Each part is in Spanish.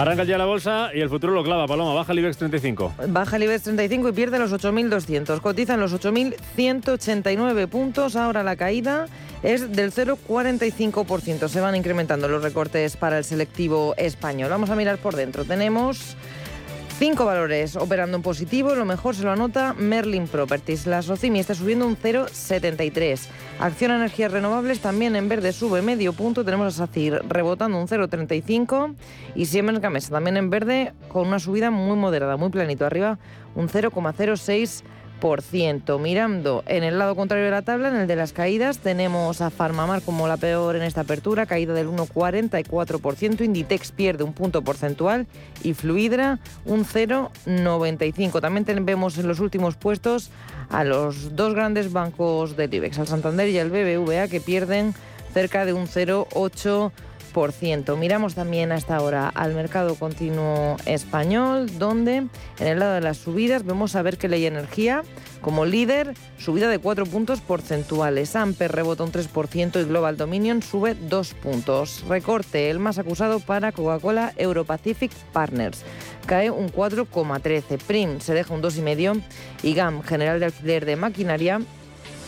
Arranca ya la bolsa y el futuro lo clava, Paloma. Baja el IBEX 35. Baja el IBEX 35 y pierde los 8.200. Cotiza en los 8.189 puntos. Ahora la caída es del 0,45%. Se van incrementando los recortes para el selectivo español. Vamos a mirar por dentro. Tenemos Cinco valores operando en positivo, lo mejor se lo anota Merlin Properties. La Socimi está subiendo un 0,73. Acción Energías Renovables también en verde sube medio punto. Tenemos a SACIR rebotando un 0,35 y Siemens Gamesa también en verde con una subida muy moderada, muy planito arriba, un 0,06 Mirando en el lado contrario de la tabla, en el de las caídas, tenemos a Farmamar como la peor en esta apertura, caída del 1,44%, Inditex pierde un punto porcentual y Fluidra un 0,95%. También vemos en los últimos puestos a los dos grandes bancos del IBEX, al Santander y al BBVA, que pierden cerca de un 0,8%. Miramos también hasta ahora al mercado continuo español, donde en el lado de las subidas vemos a ver que Ley Energía, como líder, subida de 4 puntos porcentuales. Amper rebota un 3% y Global Dominion sube 2 puntos. Recorte, el más acusado para Coca-Cola Europacific Partners. Cae un 4,13. Prim se deja un 2,5 y GAM, General de Alquiler de Maquinaria,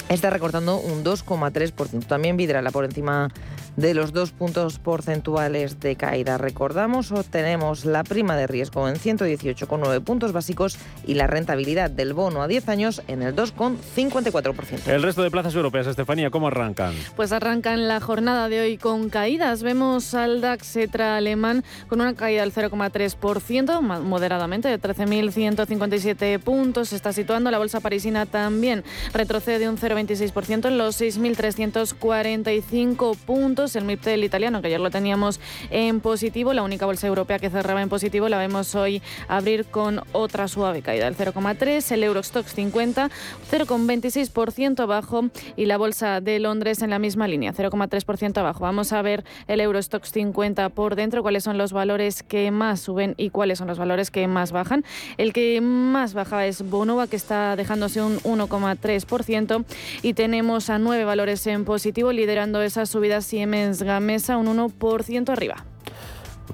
está recortando un 2,3%. También Vidrala por encima de los dos puntos porcentuales de caída. Recordamos, obtenemos la prima de riesgo en 118,9 puntos básicos y la rentabilidad del bono a 10 años en el 2,54%. El resto de plazas europeas, Estefanía, ¿cómo arrancan? Pues arrancan la jornada de hoy con caídas. Vemos al DAX Etra alemán con una caída del 0,3%, moderadamente, de 13.157 puntos. Se está situando la bolsa parisina también. Retrocede un 0,26% en los 6.345 puntos el MIP del italiano, que ayer lo teníamos en positivo, la única bolsa europea que cerraba en positivo, la vemos hoy abrir con otra suave caída del 0,3, el Eurostox 50, 0,26% abajo y la bolsa de Londres en la misma línea, 0,3% abajo. Vamos a ver el Eurostox 50 por dentro, cuáles son los valores que más suben y cuáles son los valores que más bajan. El que más baja es Bonova, que está dejándose un 1,3% y tenemos a nueve valores en positivo liderando esas subidas siempre Gamesa un 1% arriba.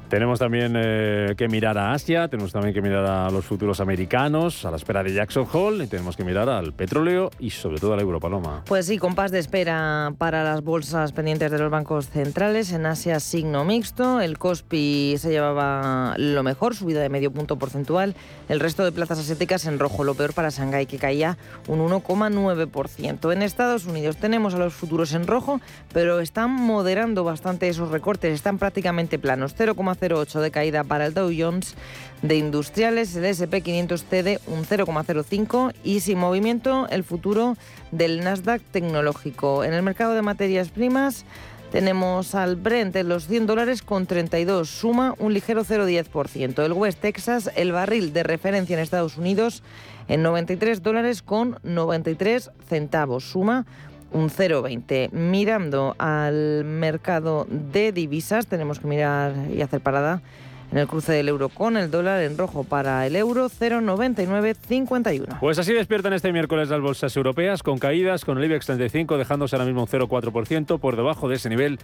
Tenemos también eh, que mirar a Asia, tenemos también que mirar a los futuros americanos, a la espera de Jackson Hole y tenemos que mirar al petróleo y sobre todo a la Europaloma. Pues sí, compás de espera para las bolsas pendientes de los bancos centrales. En Asia, signo mixto. El Kospi se llevaba lo mejor, subida de medio punto porcentual. El resto de plazas asiáticas en rojo, lo peor para Shanghái, que caía un 1,9%. En Estados Unidos tenemos a los futuros en rojo, pero están moderando bastante esos recortes, están prácticamente planos. 0,08 de caída para el Dow Jones de industriales, el SP500 cede un 0,05 y sin movimiento el futuro del Nasdaq tecnológico. En el mercado de materias primas tenemos al Brent en los 100 dólares con 32, suma un ligero 0,10%. El West Texas, el barril de referencia en Estados Unidos, en 93 dólares con 93 centavos, suma un 0,20. Mirando al mercado de divisas, tenemos que mirar y hacer parada en el cruce del euro con el dólar en rojo para el euro 0,9951. Pues así despiertan este miércoles las bolsas europeas con caídas, con el IBEX 35 dejándose ahora mismo un 0,4% por debajo de ese nivel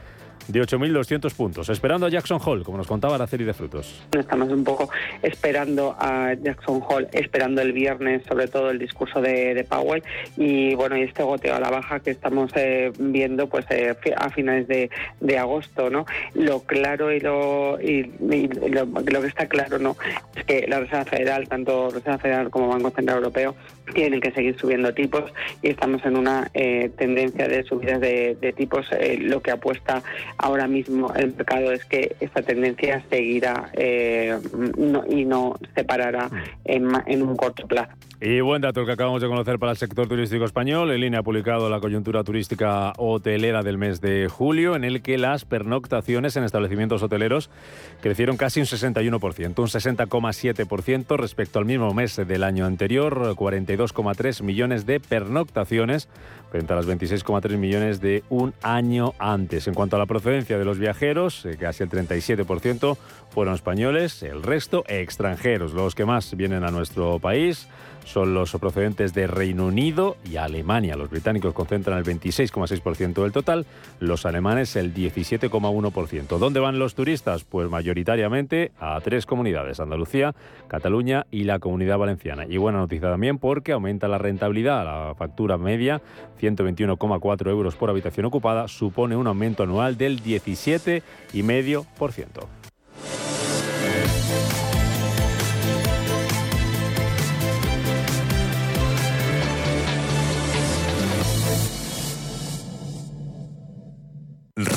de 8.200 puntos, esperando a Jackson Hall, como nos contaba la serie de frutos. Estamos un poco esperando a Jackson Hall, esperando el viernes sobre todo el discurso de, Powell y bueno, y este goteo a la baja que estamos eh, viendo pues eh, a finales de, agosto, ¿no? Lo claro y lo, y, lo, que está claro, ¿no? Es que la Reserva Federal, tanto Reserva Federal como Banco Central Europeo, tienen que seguir subiendo tipos y estamos en una eh, tendencia de subidas de, tipos. lo que apuesta ahora mismo el mercado es que esta tendencia seguirá eh, y no se parará en, en un corto plazo. Y buen dato que acabamos de conocer para el sector turístico español. El INE ha publicado la coyuntura turística hotelera del mes de julio, en el que las pernoctaciones en establecimientos hoteleros crecieron casi un 61%, un 60,7% respecto al mismo mes del año anterior, 42,3 millones de pernoctaciones frente a las 26,3 millones de un año antes. En cuanto a la procedencia de los viajeros, eh, casi el 37% fueron españoles, el resto extranjeros, los que más vienen a nuestro país son los procedentes de Reino Unido y Alemania. Los británicos concentran el 26,6% del total, los alemanes el 17,1%. ¿Dónde van los turistas? Pues mayoritariamente a tres comunidades, Andalucía, Cataluña y la Comunidad Valenciana. Y buena noticia también porque aumenta la rentabilidad, la factura media, 121,4 euros por habitación ocupada, supone un aumento anual del 17,5%.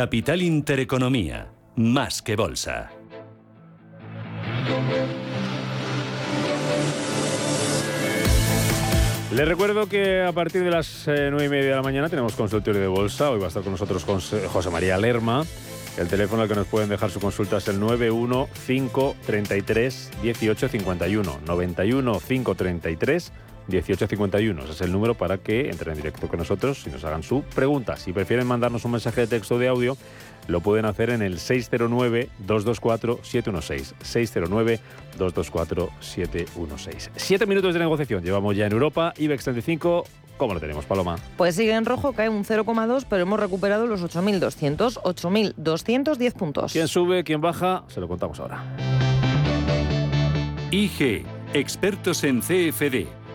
Capital Intereconomía, más que bolsa. Les recuerdo que a partir de las eh, nueve y media de la mañana tenemos consultorio de bolsa. Hoy va a estar con nosotros José María Lerma. El teléfono al que nos pueden dejar su consulta es el 91533 1851. 91 533 1851. Ese es el número para que entren en directo con nosotros y nos hagan su pregunta. Si prefieren mandarnos un mensaje de texto de audio, lo pueden hacer en el 609-224-716. 609-224-716. Siete minutos de negociación llevamos ya en Europa. IBEX 35, ¿cómo lo tenemos, Paloma? Pues sigue en rojo, cae un 0,2, pero hemos recuperado los 8.200, 8.210 puntos. ¿Quién sube, quién baja? Se lo contamos ahora. IG, expertos en CFD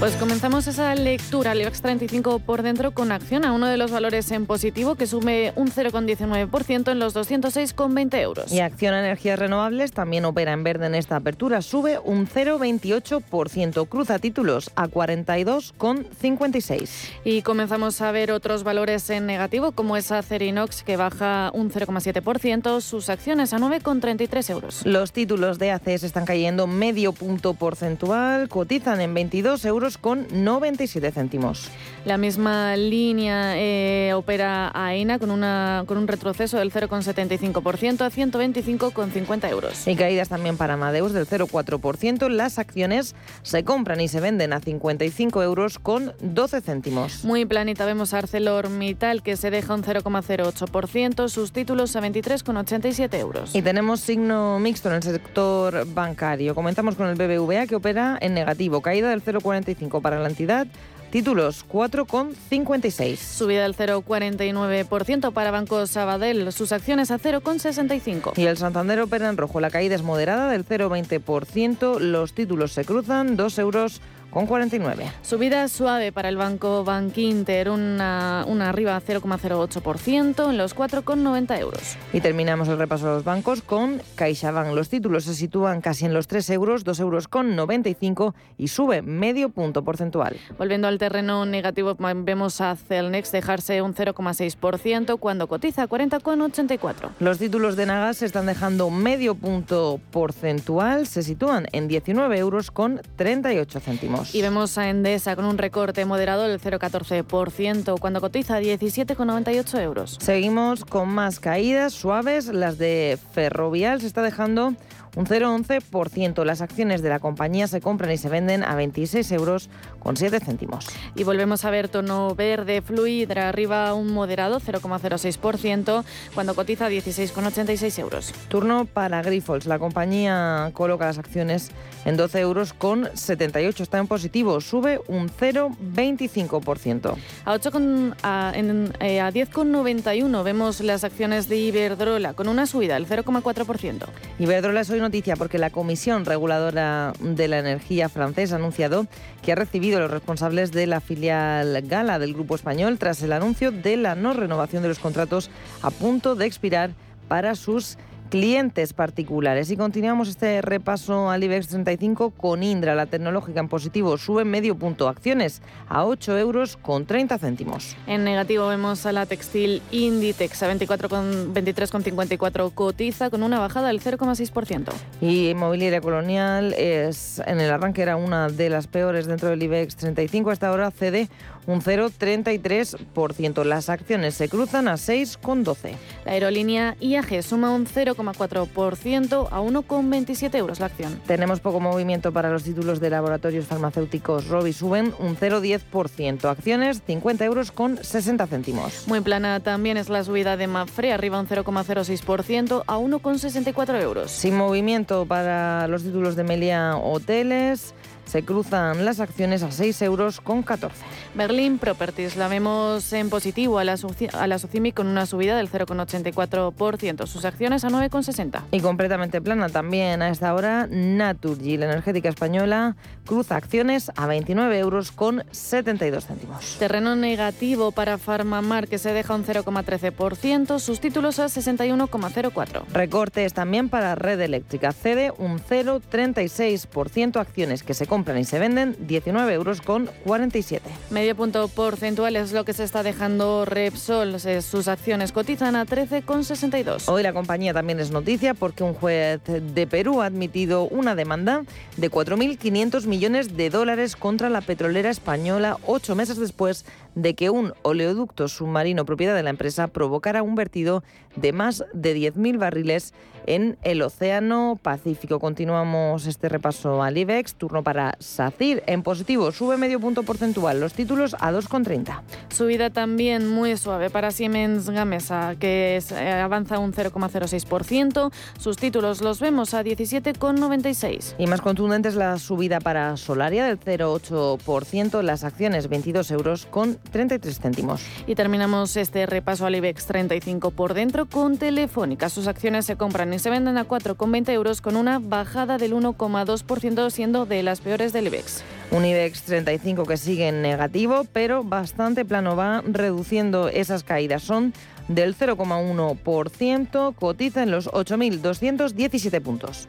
Pues comenzamos esa lectura al IBEX 35 por dentro con acción a uno de los valores en positivo que sume un 0,19% en los 206,20 euros. Y Acción a Energías Renovables también opera en verde en esta apertura, sube un 0,28%, cruza títulos a 42,56. Y comenzamos a ver otros valores en negativo como es Acerinox que baja un 0,7%, sus acciones a 9,33 euros. Los títulos de ACS están cayendo medio punto porcentual, cotizan en 22 euros con 97 céntimos. La misma línea eh, opera AENA con, una, con un retroceso del 0,75% a 125,50 euros. Y caídas también para Amadeus del 0,4%. Las acciones se compran y se venden a 55 euros con 12 céntimos. Muy planita vemos a ArcelorMittal que se deja un 0,08%, sus títulos a 23,87 euros. Y tenemos signo mixto en el sector bancario. Comentamos con el BBVA que opera en negativo, caída del 0,45 para la entidad. Títulos 4,56. Subida del 0,49% para Banco Sabadell, sus acciones a 0,65. Y el Santander opera en rojo, la caída es moderada del 0,20%, los títulos se cruzan 2 euros con 49. Subida suave para el Banco Bankinter, una, una arriba 0,08% en los 4,90 euros. Y terminamos el repaso de los bancos con CaixaBank. Los títulos se sitúan casi en los 3 euros, 2 euros con 95 y sube medio punto porcentual. Volviendo al terreno negativo, vemos a Celnex dejarse un 0,6% cuando cotiza 40,84. Los títulos de Nagas se están dejando medio punto porcentual, se sitúan en 19 euros con 38 céntimos. Y vemos a Endesa con un recorte moderado del 0,14% cuando cotiza 17,98 euros. Seguimos con más caídas suaves. Las de Ferrovial se está dejando un 0,11%. Las acciones de la compañía se compran y se venden a 26 euros con 7 céntimos. Y volvemos a ver tono verde Fluidra arriba un moderado 0,06% cuando cotiza 16,86 euros. Turno para Grifols. La compañía coloca las acciones en 12 euros con 78. Está en positivo, sube un 0,25%. A, 8 con, a, eh, a 10,91 vemos las acciones de Iberdrola con una subida del 0,4%. Iberdrola es hoy noticia porque la Comisión Reguladora de la Energía francesa ha anunciado que ha recibido a los responsables de la filial Gala del Grupo Español tras el anuncio de la no renovación de los contratos a punto de expirar para sus clientes particulares. Y continuamos este repaso al IBEX 35 con Indra, la tecnológica en positivo, sube medio punto. Acciones a 8 euros con 30 céntimos. En negativo vemos a la textil Inditex a 23,54 cotiza con una bajada del 0,6%. Y Inmobiliaria Colonial es en el arranque era una de las peores dentro del IBEX 35. Hasta ahora cede un 0,33%. Las acciones se cruzan a 6,12. La aerolínea IAG suma un 0,4% a 1,27 euros la acción. Tenemos poco movimiento para los títulos de laboratorios farmacéuticos. Robi suben un 0,10%. Acciones 50 euros con 60 céntimos. Muy plana también es la subida de Mafre, arriba un 0,06% a 1,64 euros. Sin movimiento para los títulos de Melia Hoteles se cruzan las acciones a 6 euros con 14. Berlin Properties la vemos en positivo a la, a la Socimi con una subida del 0,84%, sus acciones a 9,60. Y completamente plana también a esta hora Naturgy, la energética española, cruza acciones a 29 euros con 72 céntimos. Terreno negativo para Farmamar que se deja un 0,13%, sus títulos a 61,04. Recortes también para Red Eléctrica, cede un 0,36%, acciones que se compran y se venden 19 euros con 47. Medio punto porcentual es lo que se está dejando Repsol. Sus acciones cotizan a 13,62. Hoy la compañía también es noticia porque un juez de Perú ha admitido una demanda de 4.500 millones de dólares contra la petrolera española ocho meses después de que un oleoducto submarino propiedad de la empresa provocara un vertido de más de 10.000 barriles en el Océano Pacífico. Continuamos este repaso al IBEX, turno para SACIR en positivo, sube medio punto porcentual, los títulos a 2,30. Subida también muy suave para Siemens Gamesa, que eh, avanza un 0,06%, sus títulos los vemos a 17,96. Y más contundente es la subida para Solaria del 0,8%, las acciones 22 euros con 33 céntimos. Y terminamos este repaso al IBEX 35 por dentro con Telefónica. Sus acciones se compran y se venden a 4,20 euros con una bajada del 1,2% siendo de las peores del IBEX. Un IBEX 35 que sigue en negativo, pero bastante plano va reduciendo esas caídas. Son del 0,1%, cotiza en los 8.217 puntos.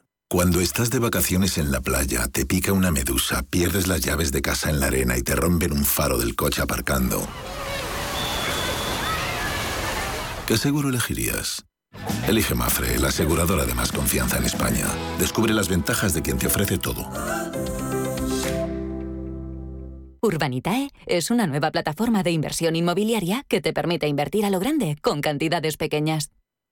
Cuando estás de vacaciones en la playa, te pica una medusa, pierdes las llaves de casa en la arena y te rompen un faro del coche aparcando. ¿Qué seguro elegirías? Elige Mafre, la aseguradora de más confianza en España. Descubre las ventajas de quien te ofrece todo. Urbanitae es una nueva plataforma de inversión inmobiliaria que te permite invertir a lo grande con cantidades pequeñas.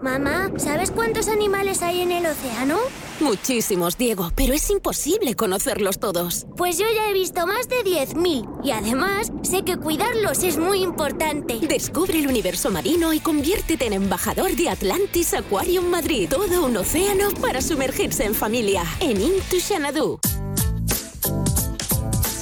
Mamá, ¿sabes cuántos animales hay en el océano? Muchísimos, Diego, pero es imposible conocerlos todos. Pues yo ya he visto más de 10.000 y además sé que cuidarlos es muy importante. Descubre el universo marino y conviértete en embajador de Atlantis Aquarium Madrid. Todo un océano para sumergirse en familia. En Into Xanadu.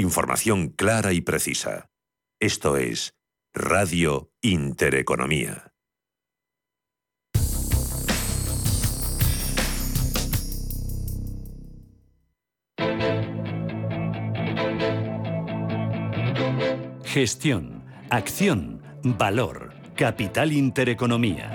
Información clara y precisa. Esto es Radio Intereconomía. Gestión, acción, valor, capital intereconomía.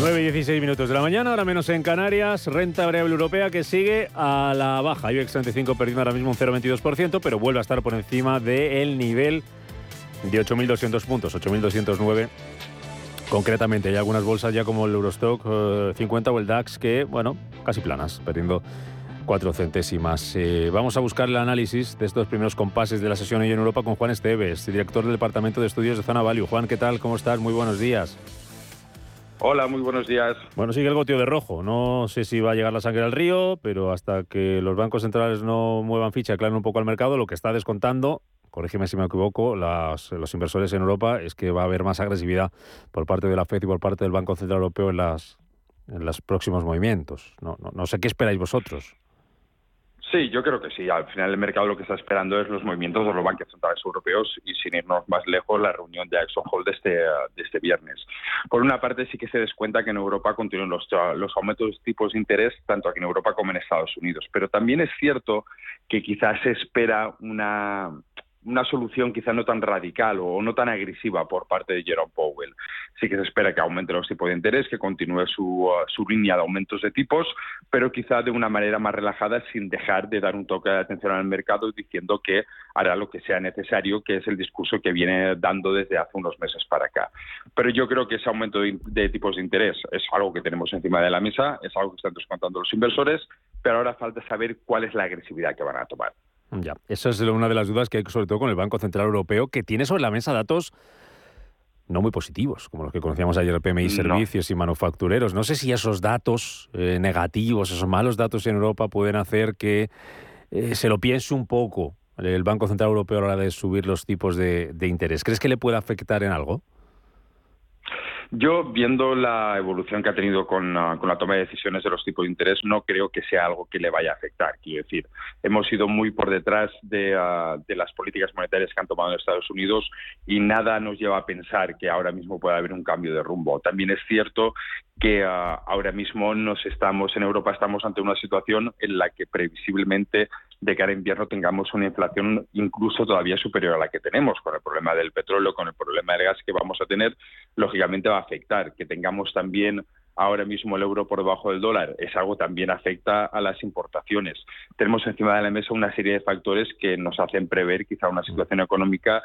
16 minutos de la mañana, ahora menos en Canarias, renta variable europea que sigue a la baja. IBEX 35 perdiendo ahora mismo un 0,22%, pero vuelve a estar por encima del nivel de 8.200 puntos, 8.209 concretamente. Hay algunas bolsas ya como el Eurostock 50 eh, o el DAX que, bueno, casi planas, perdiendo 4 centésimas. Eh, vamos a buscar el análisis de estos primeros compases de la sesión hoy en Europa con Juan Esteves, director del Departamento de Estudios de Zona Value. Juan, ¿qué tal? ¿Cómo estás? Muy buenos días. Hola, muy buenos días. Bueno, sigue el goteo de rojo. No sé si va a llegar la sangre al río, pero hasta que los bancos centrales no muevan ficha, aclaren un poco al mercado, lo que está descontando, corrígeme si me equivoco, los inversores en Europa es que va a haber más agresividad por parte de la FED y por parte del Banco Central Europeo en, las, en los próximos movimientos. No sé qué esperáis vosotros. Sí, yo creo que sí. Al final el mercado lo que está esperando es los movimientos de los bancos centrales europeos y sin irnos más lejos la reunión de Exxon Hall de este, este viernes. Por una parte sí que se descuenta que en Europa continúan los, los aumentos de tipos de interés tanto aquí en Europa como en Estados Unidos. Pero también es cierto que quizás se espera una, una solución quizá no tan radical o no tan agresiva por parte de Jerome Powell. Sí que se espera que aumente los tipos de interés, que continúe su, uh, su, línea de aumentos de tipos, pero quizá de una manera más relajada sin dejar de dar un toque de atención al mercado diciendo que hará lo que sea necesario, que es el discurso que viene dando desde hace unos meses para acá. Pero yo creo que ese aumento de, de tipos de interés es algo que tenemos encima de la mesa, es algo que están descontando los inversores, pero ahora falta saber cuál es la agresividad que van a tomar. Ya, esa es una de las dudas que hay sobre todo con el Banco Central Europeo, que tiene sobre la mesa datos no muy positivos, como los que conocíamos ayer PMI Servicios y Manufactureros. No sé si esos datos eh, negativos, esos malos datos en Europa pueden hacer que eh, se lo piense un poco el Banco Central Europeo a la hora de subir los tipos de, de interés. ¿Crees que le puede afectar en algo? Yo, viendo la evolución que ha tenido con, ah, con, la toma de decisiones de los tipos de interés, no creo que sea algo que le vaya a afectar. Quiero decir, hemos ido muy por detrás de, ah, de, las políticas monetarias que han tomado en Estados Unidos y nada nos lleva a pensar que ahora mismo pueda haber un cambio de rumbo. También es cierto que uh, ahora mismo nos estamos en Europa estamos ante una situación en la que previsiblemente de cara a invierno tengamos una inflación incluso todavía superior a la que tenemos con el problema del petróleo, con el problema del gas que vamos a tener, lógicamente va a afectar que tengamos también ahora mismo el euro por debajo del dólar es algo también afecta a las importaciones. Tenemos encima de la mesa una serie de factores que nos hacen prever quizá una situación económica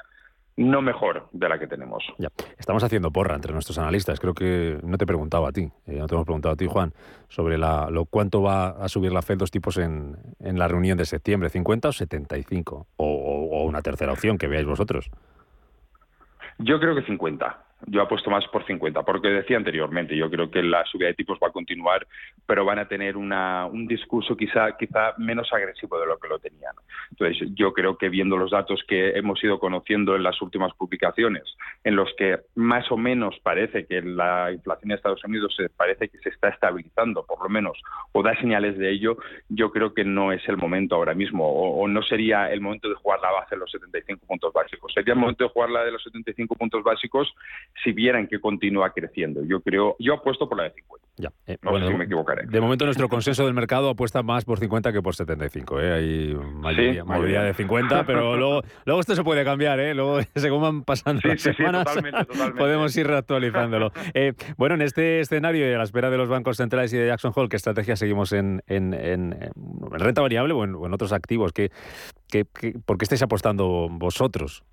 no mejor de la que tenemos. Ya. Estamos haciendo porra entre nuestros analistas. Creo que no te he preguntado a ti, eh, no te hemos preguntado a ti, Juan, sobre la, lo cuánto va a subir la Fed dos tipos en, en la reunión de septiembre, 50 o 75, o, o, o una tercera opción que veáis vosotros. Yo creo que 50. Yo apuesto más por 50, porque decía anteriormente, yo creo que la subida de tipos va a continuar, pero van a tener una, un discurso quizá, quizá menos agresivo de lo que lo tenían. Entonces, yo creo que viendo los datos que hemos ido conociendo en las últimas publicaciones, en los que más o menos parece que la inflación en Estados Unidos se parece que se está estabilizando, por lo menos, o da señales de ello, yo creo que no es el momento ahora mismo, o, o no sería el momento de jugar la base de los 75 puntos básicos. Sería el momento de jugar la de los 75 puntos básicos si vieran que continúa creciendo. Yo creo, yo apuesto por la de 50. Ya, eh, no bueno, sé si de- me equivocaré. De momento nuestro consenso del mercado apuesta más por 50 que por 75. ¿eh? Hay mayoría, bien. de 50, pero luego, luego esto se puede cambiar. ¿eh? Luego, según van pasando Sí, las sí, sí, semanas, totalmente, totalmente. podemos ir reactualizándolo. Eh, bueno, en este escenario y a la espera de los bancos centrales y de Jackson Hole, ¿qué estrategia seguimos en, en, en- en renta variable o en, o en otros activos? ¿Qué, qué, qué- ¿Por qué estáis apostando vosotros?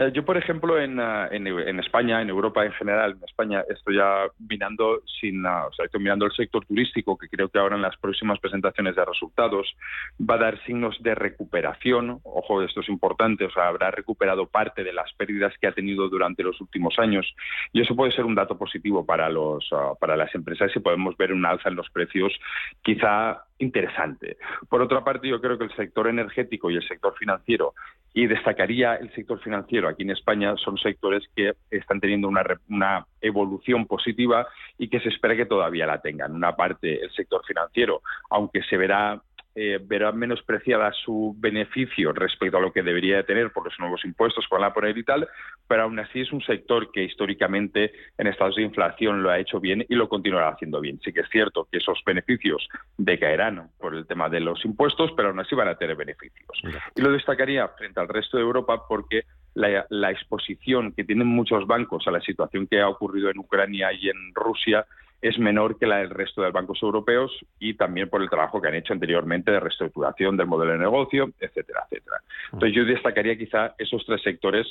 Eh, yo, por ejemplo, en, ah, en, España, en Europa en general, en España estoy ya mirando sin, sea, estoy mirando el sector turístico, que creo que ahora en las próximas presentaciones de resultados va a dar signos de recuperación. Ojo, esto es importante, o sea, habrá recuperado parte de las pérdidas que ha tenido durante los últimos años y eso puede ser un dato positivo para los ah, para las empresas y podemos ver un alza en los precios, quizá interesante. Por otra parte, yo creo que el sector energético y el sector financiero y destacaría el sector financiero aquí en España son sectores que están teniendo una, una evolución positiva y que se espera que todavía la tengan. Una parte, el sector financiero, aunque se verá eh, verá menospreciada su beneficio respecto a lo que debería de tener por los nuevos impuestos que van a poner y tal, pero aún así es un sector que históricamente en estados de inflación lo ha hecho bien y lo continuará haciendo bien. Sí que es cierto que esos beneficios decaerán por el tema de los impuestos, pero aún así van a tener beneficios. Y lo destacaría frente al resto de Europa porque la, la exposición que tienen muchos bancos a la situación que ha ocurrido en Ucrania y en Rusia es menor que la del resto de los bancos europeos y también por el trabajo que han hecho anteriormente de reestructuración del modelo de negocio, etcétera, etcétera. Entonces yo destacaría quizá esos tres sectores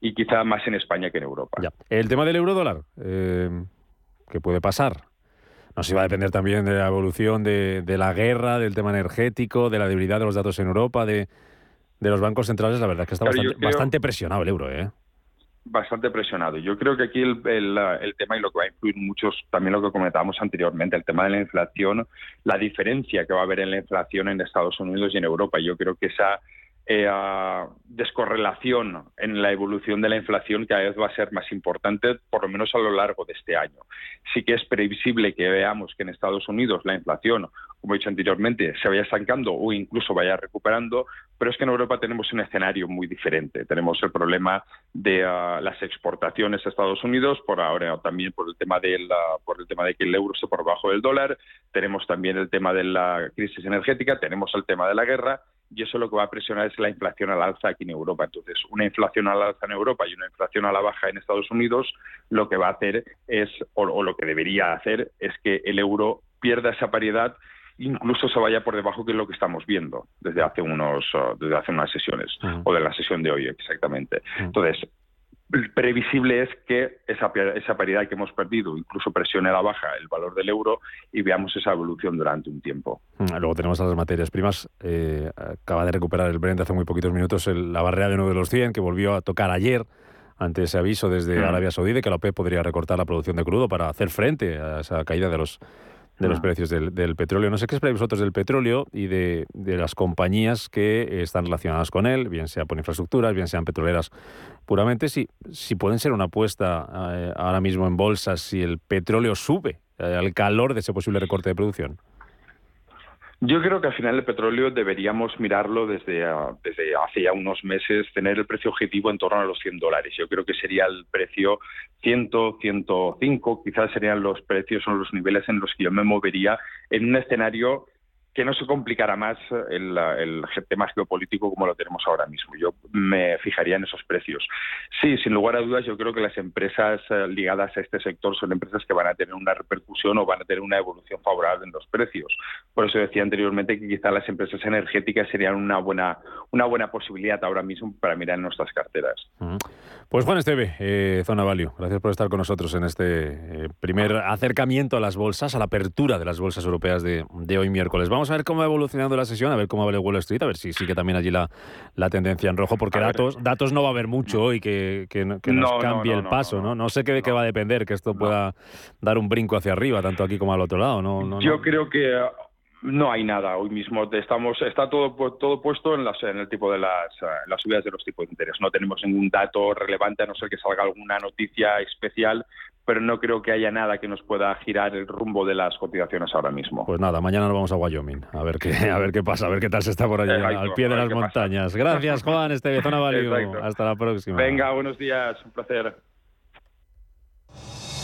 y quizá más en España que en Europa. El tema del euro dólar, eh, ¿qué puede pasar? No sé si va a depender también de la evolución de, de la guerra, del tema energético, de la debilidad de los datos en Europa, de, de los bancos centrales. La verdad es que está Claro, bastante, creo- bastante presionado el euro, ¿eh? Bastante presionado. Yo creo que aquí el, el, tema y lo que va a influir muchos, también lo que comentábamos anteriormente, el tema de la inflación, la diferencia que va a haber en la inflación en Estados Unidos y en Europa. Yo creo que esa eh, ah, descorrelación en la evolución de la inflación cada vez va a ser más importante, por lo menos a lo largo de este año. Sí que es previsible que veamos que en Estados Unidos la inflación, como he dicho anteriormente, se vaya estancando o incluso vaya recuperando, pero es que en Europa tenemos un escenario muy diferente. Tenemos el problema de ah, las exportaciones a Estados Unidos, por ahora también por el tema del por el tema de que el euro esté por debajo del dólar, tenemos también el tema de la crisis energética, tenemos el tema de la guerra y eso lo que va a presionar es la inflación al alza aquí en Europa. Entonces, una inflación al alza en Europa y una inflación a la baja en Estados Unidos, lo que va a hacer es, o, o lo que debería hacer, es que el euro pierda esa paridad incluso se vaya por debajo que es lo que estamos viendo desde hace unos uh, desde hace unas sesiones o de la sesión de hoy exactamente. Entonces, previsible es que esa, esa paridad que hemos perdido incluso presione a la baja el valor del euro y veamos esa evolución durante un tiempo. Luego tenemos a las materias primas. Eh, acaba de recuperar el Brent hace muy poquitos minutos el- la barrera de uno de los 100 que volvió a tocar ayer ante ese aviso desde. Arabia Saudí de que la OPEP podría recortar la producción de crudo para hacer frente a esa caída de los de los Mm. precios del, del petróleo. No sé qué esperáis vosotros del petróleo y de, de las compañías que están relacionadas con él, bien sea por infraestructuras, bien sean petroleras puramente, si, si pueden ser una apuesta eh, ahora mismo en bolsas si el petróleo sube eh, al calor de ese posible recorte de producción. Yo creo que al final el petróleo deberíamos mirarlo desde, ah, desde hace ya unos meses, tener el precio objetivo en torno a los 100 dólares. Yo creo que sería el precio 100, 105, quizás serían los precios o los niveles en los que yo me movería en un escenario que no se complicara más el, tema geopolítico como lo tenemos ahora mismo. Yo me fijaría en esos precios. Sí, sin lugar a dudas, yo creo que las empresas eh, ligadas a este sector son empresas que van a tener una repercusión o van a tener una evolución favorable en los precios. Por eso decía anteriormente que quizá las empresas energéticas serían una buena, una buena posibilidad ahora mismo para mirar en nuestras carteras. Pues Juan Esteve, eh, Zona Value, gracias por estar con nosotros en este eh, primer acercamiento a las bolsas, a la apertura de las bolsas europeas de, de hoy miércoles. Vamos vamos a ver cómo va evolucionando la sesión, a ver cómo va el Wall Street, a ver si sigue también allí la, la tendencia en rojo, porque datos, datos no va a haber mucho hoy que, que, nos cambie el paso, ¿no? No, sé qué de qué va a depender que esto pueda dar un brinco hacia arriba, tanto aquí como al otro lado, ¿no? Yo creo que no hay nada hoy mismo. Estamos, está todo, todo puesto en, las, en el tipo de las, eh, las subidas de los tipos de interés. No tenemos ningún dato relevante, a no ser que salga alguna noticia especial, pero no creo que haya nada que nos pueda girar el rumbo de las cotizaciones ahora mismo. Pues nada, mañana nos vamos a Wyoming, a ver qué, a ver qué pasa, a ver qué tal se está por allí, al pie de las montañas. Gracias, Juan, este Zona Value. Hasta la próxima. Venga, buenos días, un placer.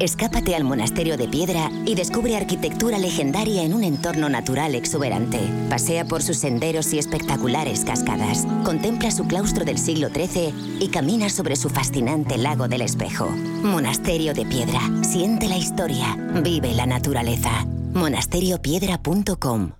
Escápate al monasterio de piedra y descubre arquitectura legendaria en un entorno natural exuberante. Pasea por sus senderos y espectaculares cascadas. Contempla su claustro del siglo XIII y camina sobre su fascinante lago del espejo. Monasterio de piedra. Siente la historia. Vive la naturaleza. monasteriopiedra.com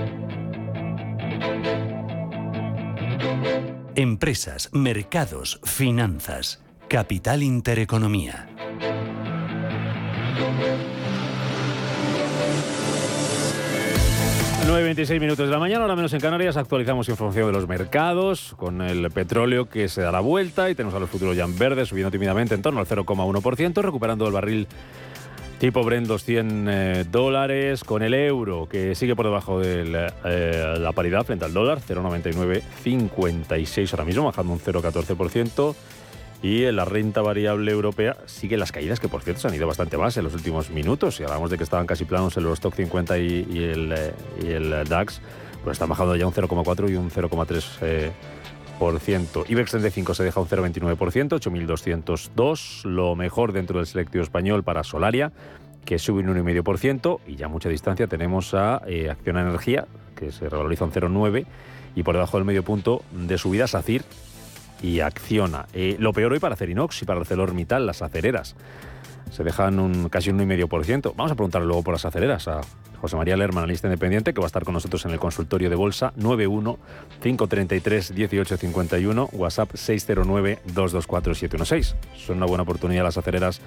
Empresas, mercados, finanzas. Capital Intereconomía. ...9.26 minutos de la mañana, ahora menos en Canarias, actualizamos información de los mercados, con el petróleo que se da la vuelta y tenemos a los futuros ya en verde, subiendo tímidamente en torno al 0,1%, recuperando el barril Tipo Brent 200 eh, dólares con el euro que sigue por debajo de eh, la, paridad frente al dólar, 0,9956 ahora mismo, bajando un 0,14%. Y en la renta variable europea sigue las caídas, que por cierto se han ido bastante más en los últimos minutos. Si hablamos de que estaban casi planos el Eurostock 50 y, el, eh, y el DAX, pues están bajando ya un 0,4 y un 0,3%. IBEX 35 se deja un 0,29%, 8.202. Lo mejor dentro del selectivo español para Solaria, que sube un 1,5%. Y ya a mucha distancia tenemos a eh, Acción Energía, que se revaloriza un 0,9%. Y por debajo del medio punto de subida, SACIR y Acciona. Eh, lo peor hoy para Cerinox y para ArcelorMittal, las acereras. Se dejan un, casi un 1,5%. Vamos a preguntar luego por las acereras a José María Lerman, analista independiente, que va a estar con nosotros en el consultorio de bolsa 91 533 1851, WhatsApp 609 224 716. Son una buena oportunidad las acereras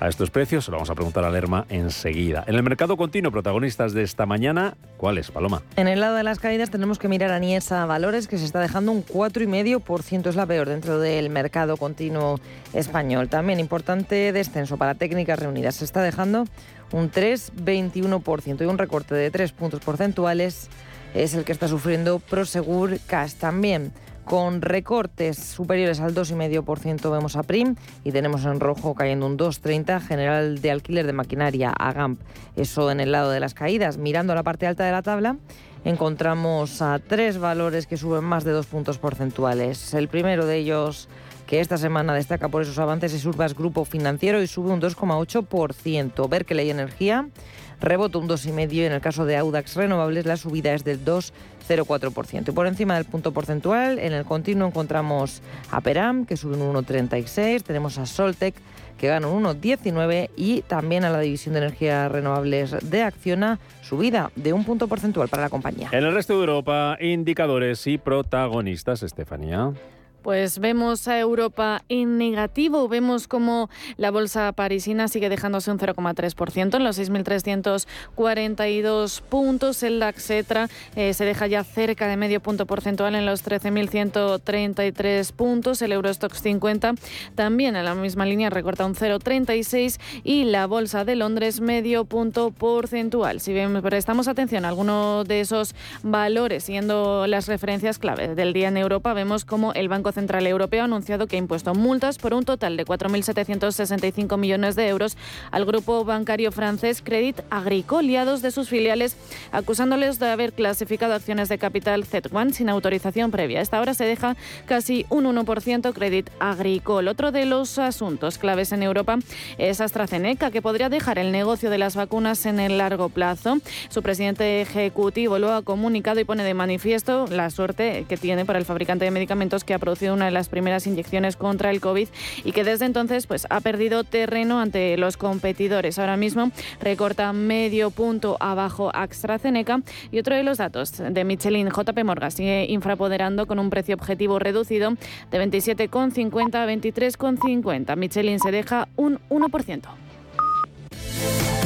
a estos precios. Se lo vamos a preguntar a Lerma enseguida. En el mercado continuo, protagonistas de esta mañana, ¿cuáles, Paloma? En el lado de las caídas tenemos que mirar a Niesa Valores, que se está dejando un 4,5%, es la peor dentro del mercado continuo español. También importante descenso para técnicas reunidas. Se está dejando un 3,21% y un recorte de 3 puntos porcentuales es el que está sufriendo Prosegur Cash también. Con recortes superiores al 2,5% vemos a Prim y tenemos en rojo cayendo un 2,30 general de alquiler de maquinaria a GAMP. Eso en el lado de las caídas. Mirando a la parte alta de la tabla encontramos a tres valores que suben más de dos puntos porcentuales. El primero de ellos que esta semana destaca por esos avances es Urbas Grupo Financiero y sube un 2,8%. Berkeley Energía rebota un 2,5% y en el caso de Audax Renovables la subida es del 2,04%. Y por encima del punto porcentual, en el continuo encontramos a Peram, que sube un 1,36%, tenemos a Soltec, que gana un 1,19 y también a la división de energías renovables de Acciona, subida de un punto porcentual para la compañía. En el resto de Europa, indicadores y protagonistas, Estefanía. Pues vemos a Europa en negativo, vemos como la bolsa parisina sigue dejándose un 0,3% en los 6.342 puntos, el DAX ETRA eh, se deja ya cerca de medio punto porcentual en los 13.133 puntos, el Eurostox 50 también en la misma línea recorta un 0,36 y la bolsa de Londres medio punto porcentual. Si prestamos atención a alguno de esos valores, siendo las referencias clave del día en Europa, vemos como el Banco Central Europeo ha anunciado que ha impuesto multas por un total de 4.765 millones de euros al grupo bancario francés Credit Agricole y a dos de sus filiales, acusándoles de haber clasificado acciones de capital Z1 sin autorización previa. Esta hora se deja casi un 1% Credit Agricole. Otro de los asuntos claves en Europa es AstraZeneca, que podría dejar el negocio de las vacunas en el largo plazo. Su presidente ejecutivo lo ha comunicado y pone de manifiesto la suerte que tiene para el fabricante de medicamentos que ha producido una de las primeras inyecciones contra el COVID y que desde entonces pues, ha perdido terreno ante los competidores. Ahora mismo recorta medio punto abajo AstraZeneca y otro de los datos de Michelin JP Morgan sigue infrapoderando con un precio objetivo reducido de 27,50 a 23,50. Michelin se deja un 1%.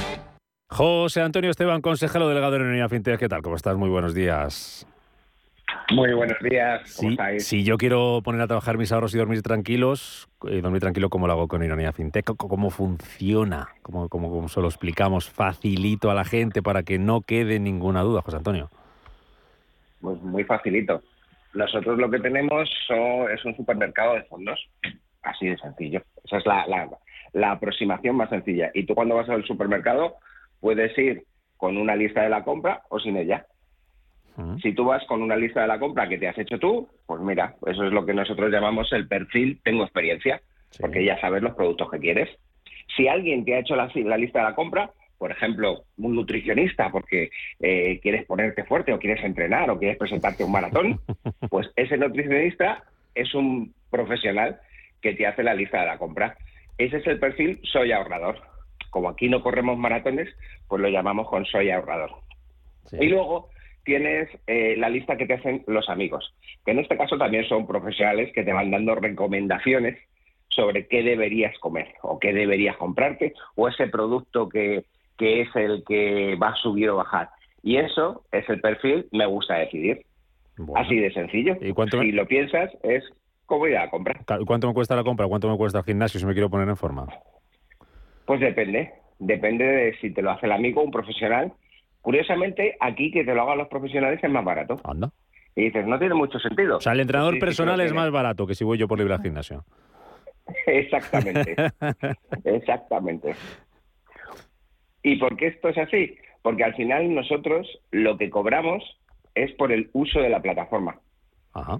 José Antonio Esteban, consejero delegado de Unidad Fintech. ¿Qué tal? ¿Cómo estás? Muy buenos días. Muy buenos días. ¿Cómo estáis? Si yo quiero poner a trabajar mis ahorros y dormir tranquilos, y eh, dormir tranquilo, ¿cómo lo hago con Ironía FinTech? ¿Cómo funciona? ¿Cómo, cómo, cómo se lo explicamos? Facilito a la gente para que no quede ninguna duda, José Antonio. Pues muy facilito. Nosotros lo que tenemos es un supermercado de fondos. Así de sencillo. Esa es la, la, la aproximación más sencilla. Y tú cuando vas al supermercado puedes ir con una lista de la compra o sin ella. Si tú vas con una lista de la compra que te has hecho tú, pues mira, eso es lo que nosotros llamamos el perfil tengo experiencia, porque ya sabes los productos que quieres. Si alguien te ha hecho la, lista de la compra, por ejemplo, un nutricionista porque eh, quieres ponerte fuerte o quieres entrenar o quieres presentarte un maratón, pues ese nutricionista es un profesional que te hace la lista de la compra. Ese es el perfil soy ahorrador como aquí no corremos maratones, pues lo llamamos con soy ahorrador. Y luego tienes eh, la lista que te hacen los amigos, que en este caso también son profesionales que te van dando recomendaciones sobre qué deberías comer o qué deberías comprarte o ese producto que, que es el que va a subir o bajar. Y eso es el perfil me gusta decidir. Así de sencillo. ¿Y cuánto si lo piensas, es cómo ir a comprar. ¿Cuánto me cuesta la compra? ¿Cuánto me cuesta el gimnasio si me quiero poner en forma? Pues depende, depende de si te lo hace el amigo o un profesional. Curiosamente, aquí que te lo hagan los profesionales es más barato. Anda. Y dices, no tiene mucho sentido. O sea, el entrenador personal es más barato que si voy yo por libre al gimnasio. Exactamente. Exactamente. ¿Y por qué esto es así? Porque al final nosotros lo que cobramos es por el uso de la plataforma.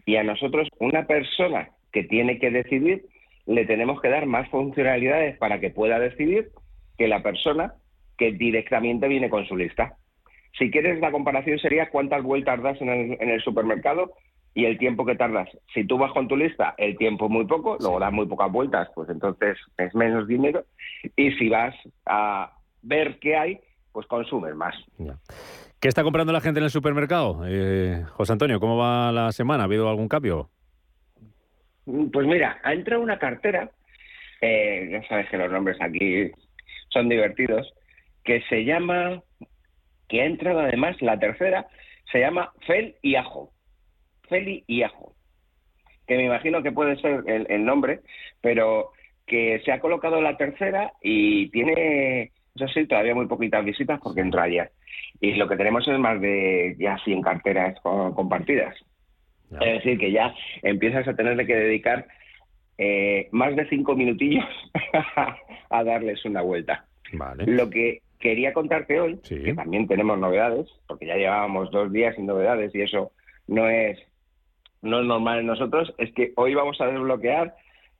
Y a nosotros, una persona que tiene que decidir, le tenemos que dar más funcionalidades para que pueda decidir que la persona que directamente viene con su lista. Si quieres, la comparación sería cuántas vueltas das en el, supermercado y el tiempo que tardas. Si tú vas con tu lista, el tiempo es muy poco, luego das muy pocas vueltas, pues entonces es menos dinero. Y si vas a ver qué hay, pues consumes más. ¿Qué está comprando la gente en el supermercado? Eh, José Antonio, ¿cómo va la semana? ¿Ha habido algún cambio? Pues mira, ha entrado una cartera, eh, ya sabes que los nombres aquí son divertidos, que se llama, que ha entrado además la tercera, se llama Fel y Ajo. Feli y Ajo. Que me imagino que puede ser el, nombre, pero que se ha colocado la tercera y tiene, eso sí, todavía muy poquitas visitas porque entra ayer. Y lo que tenemos es más de ya 100 carteras compartidas. Es decir, que ya empiezas a tenerle que dedicar eh, más de cinco minutillos a darles una vuelta. Vale. Lo que quería contarte hoy, que también tenemos novedades, porque ya llevábamos dos días sin novedades y eso no es, no es normal en nosotros, es que hoy vamos a desbloquear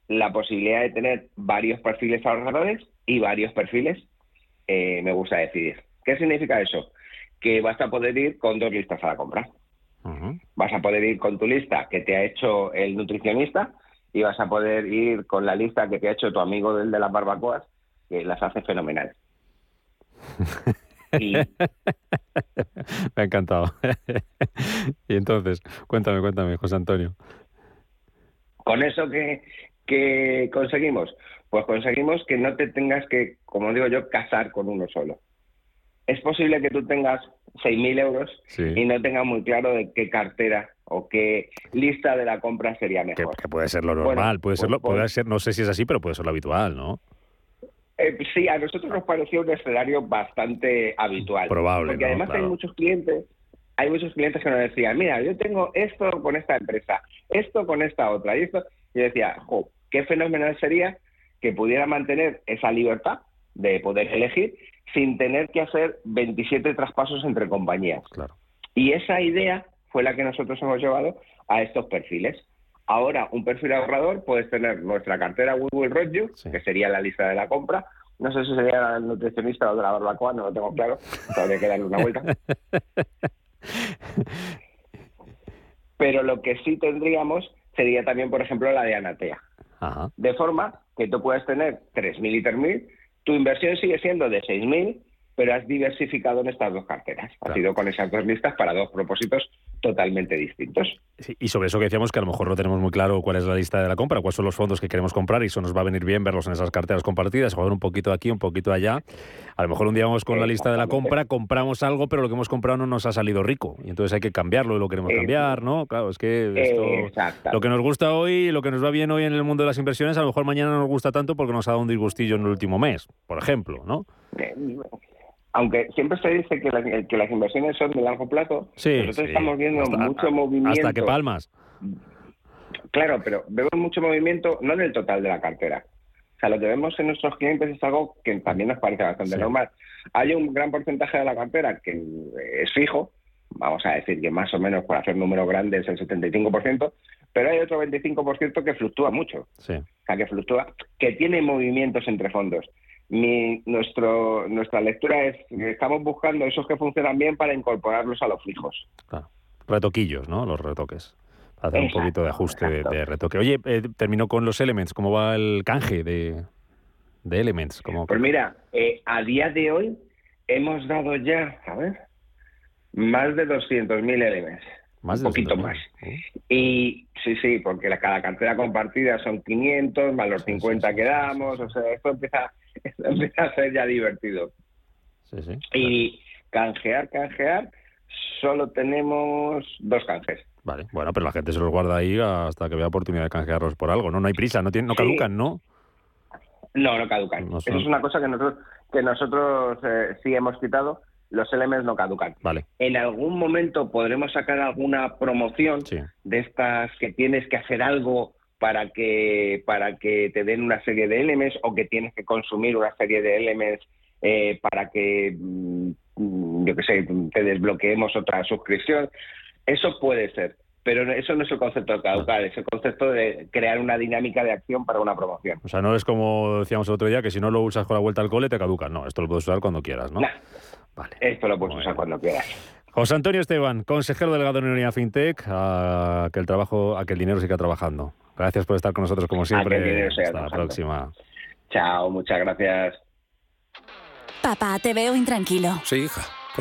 la posibilidad de tener varios perfiles ahorradores y varios perfiles eh, me gusta decidir. ¿Qué significa eso? Que vas a poder ir con dos listas a la compra. Vas a poder ir con tu lista que te ha hecho el nutricionista y vas a poder ir con la lista que te ha hecho tu amigo del de las barbacoas, que las hace fenomenal. Me ha encantado. y entonces, cuéntame, cuéntame, José Antonio. Con eso que, que conseguimos, pues conseguimos que no te tengas que, como digo yo, casar con uno solo. Es posible que tú tengas 6.000 euros y no tengas muy claro de qué cartera o qué lista de la compra sería mejor. Que, puede ser lo normal, puede ser, pues, puede pues ser, no sé si es así, pero puede ser lo habitual, ¿no? Eh, sí, a nosotros nos pareció un escenario bastante habitual. Probable. Porque además hay muchos clientes, hay muchos clientes que nos decían, mira, yo tengo esto con esta empresa, esto con esta otra, y esto. Y yo decía, jo, qué fenomenal sería que pudiera mantener esa libertad de poder elegir sin tener que hacer 27 traspasos entre compañías. Claro. Y esa idea fue la que nosotros hemos llevado a estos perfiles. Ahora, un perfil ahorrador puedes tener nuestra cartera We Will que sería la lista de la compra. No sé si sería el nutricionista o de la barbacoa, no lo tengo claro. Todavía que darle una vuelta. Pero lo que sí tendríamos sería también, por ejemplo, la de Anatea. De forma que tú puedes tener 3.000 y 3.000, tu inversión sigue siendo de 6.000, pero has diversificado en estas dos carteras. Has ido con esas dos listas para dos propósitos totalmente distintos. y sobre eso que decíamos que a lo mejor no tenemos muy claro cuál es la lista de la compra, cuáles son los fondos que queremos comprar y eso nos va a venir bien verlos en esas carteras compartidas, jugar un poquito aquí, un poquito allá. A lo mejor un día vamos con la lista de la compra, compramos algo, pero lo que hemos comprado no nos ha salido rico y entonces hay que cambiarlo y lo queremos cambiar, ¿no? Claro, es que esto, lo que nos gusta hoy, lo que nos va bien hoy en el mundo de las inversiones, a lo mejor mañana no nos gusta tanto porque nos ha dado un disgustillo en el último mes, por ejemplo, ¿no? Aunque siempre se dice que, que, las inversiones son de largo plazo, nosotros estamos viendo mucho movimiento. Hasta que palmas. Claro, pero vemos mucho movimiento, no en el total de la cartera. O sea, lo que vemos en nuestros clientes es algo que también nos parece bastante normal. Hay un gran porcentaje de la cartera que es fijo, vamos a decir que más o menos por hacer números grandes el 75%, pero hay otro 25% que fluctúa mucho. Sí. O sea, que fluctúa, que tiene movimientos entre fondos mi, nuestro, nuestra lectura es que estamos buscando esos que funcionan bien para incorporarlos a los fijos. Retoquillos, ¿no? Los retoques. Para hacer un poquito de ajuste de, retoque. Oye, eh, terminó con los Elements. ¿Cómo va el canje de, de Elements? ¿Cómo... Pues mira, eh, a día de hoy hemos dado ya, a ver, más de 200.000 Elements. Más un poquito más. Y sí, sí, porque la, cada cartera compartida son 500, más los 50 que damos, o sea, esto empieza empieza a ser ya divertido. Y canjear, canjear, solo tenemos dos canjes. Vale, bueno, pero la gente se los guarda ahí hasta que vea oportunidad de canjearlos por algo, ¿no? No hay prisa, no, tienen, no caducan, ¿no? No, no caducan. Eso es una cosa que nosotros, que nosotros eh, sí hemos quitado. Los LMs no caducan. Vale. En algún momento podremos sacar alguna promoción de estas que tienes que hacer algo para que, para que te den una serie de elements o que tienes que consumir una serie de elements eh, para que, mm, yo qué sé, te desbloqueemos otra suscripción. Eso puede ser, pero eso no es el concepto de caducar, es el concepto de crear una dinámica de acción para una promoción. O sea, no es como decíamos el otro día, que si no lo usas con la vuelta al cole te caduca. No, esto lo puedes usar cuando quieras, ¿no? Vale. Esto lo puedes usar cuando quieras. José Antonio Esteban, consejero delegado de Unidad FinTech, a que el trabajo, a que el dinero siga trabajando. Gracias por estar con nosotros como siempre. Hasta la próxima. Chao, muchas gracias. Papá, te veo intranquilo. Sí, hija.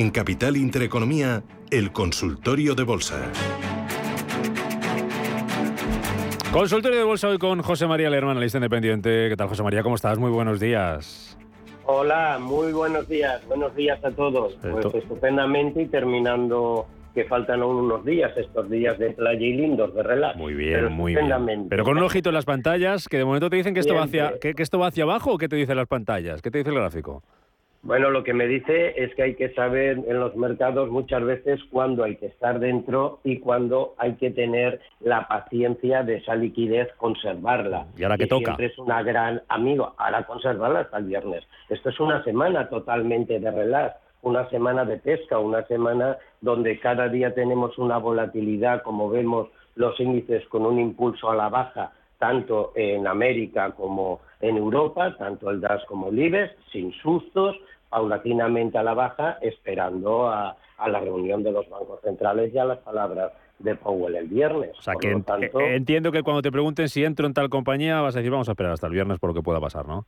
En Capital Intereconomía, el consultorio de bolsa. Consultorio de bolsa hoy con José María Lerman, analista independiente. ¿Qué tal, José María? ¿Cómo estás? Muy buenos días. Hola, muy buenos días. Buenos días a todos. Pues estupendamente y terminando que faltan aún unos días, estos días de playa y lindos, de relax. Muy bien, muy bien. Pero con un ojito en las pantallas, que de momento te dicen que esto, va hacia, que, que esto va hacia abajo o qué te dicen las pantallas? ¿Qué te dice el gráfico? Bueno, lo que me dice es que hay que saber en los mercados muchas veces cuándo hay que estar dentro y cuándo hay que tener la paciencia de esa liquidez, conservarla. Y ahora que toca. Siempre es una gran amigo, ahora conservarla hasta el viernes. Esto es una semana totalmente de relax, una semana de pesca, una semana donde cada día tenemos una volatilidad, como vemos los índices con un impulso a la baja, tanto en América como en Europa, tanto el DAS como el IBEX, sin sustos, paulatinamente a la baja, esperando a, la reunión de los bancos centrales y a las palabras de Powell el viernes. O sea, que entiendo que cuando te pregunten si entro en tal compañía vas a decir vamos a esperar hasta el viernes por lo que pueda pasar, ¿no?